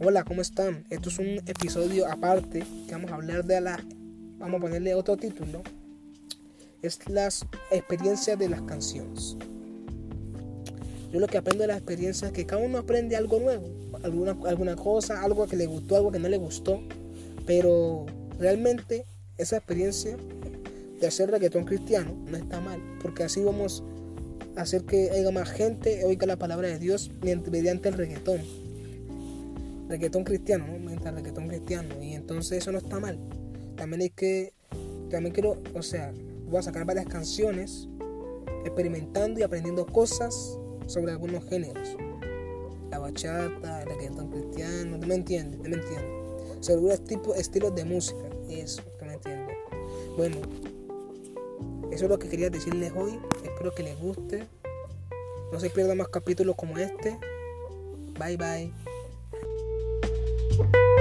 Hola, ¿cómo están? Esto es un episodio aparte que vamos a hablar de la... Vamos a ponerle otro título. Es las experiencias de las canciones. Yo lo que aprendo de las experiencias es que cada uno aprende algo nuevo. Alguna, alguna cosa, algo que le gustó, algo que no le gustó. Pero realmente esa experiencia de hacer reggaetón cristiano no está mal. Porque así vamos a hacer que haya más gente oiga la palabra de Dios mediante el reggaetón reggaetón cristiano, ¿no? Mientras reggaetón cristiano. Y entonces eso no está mal. También hay que, también quiero, o sea, voy a sacar varias canciones experimentando y aprendiendo cosas sobre algunos géneros. La bachata, el reggaetón cristiano, ¿tú me entiendes? ¿Tú me entiendes? Sobre algunos tipos, estilos de música. Eso, ¿tú me entiendes? Bueno, eso es lo que quería decirles hoy. Espero que les guste. No se pierdan más capítulos como este. Bye bye. Thank you.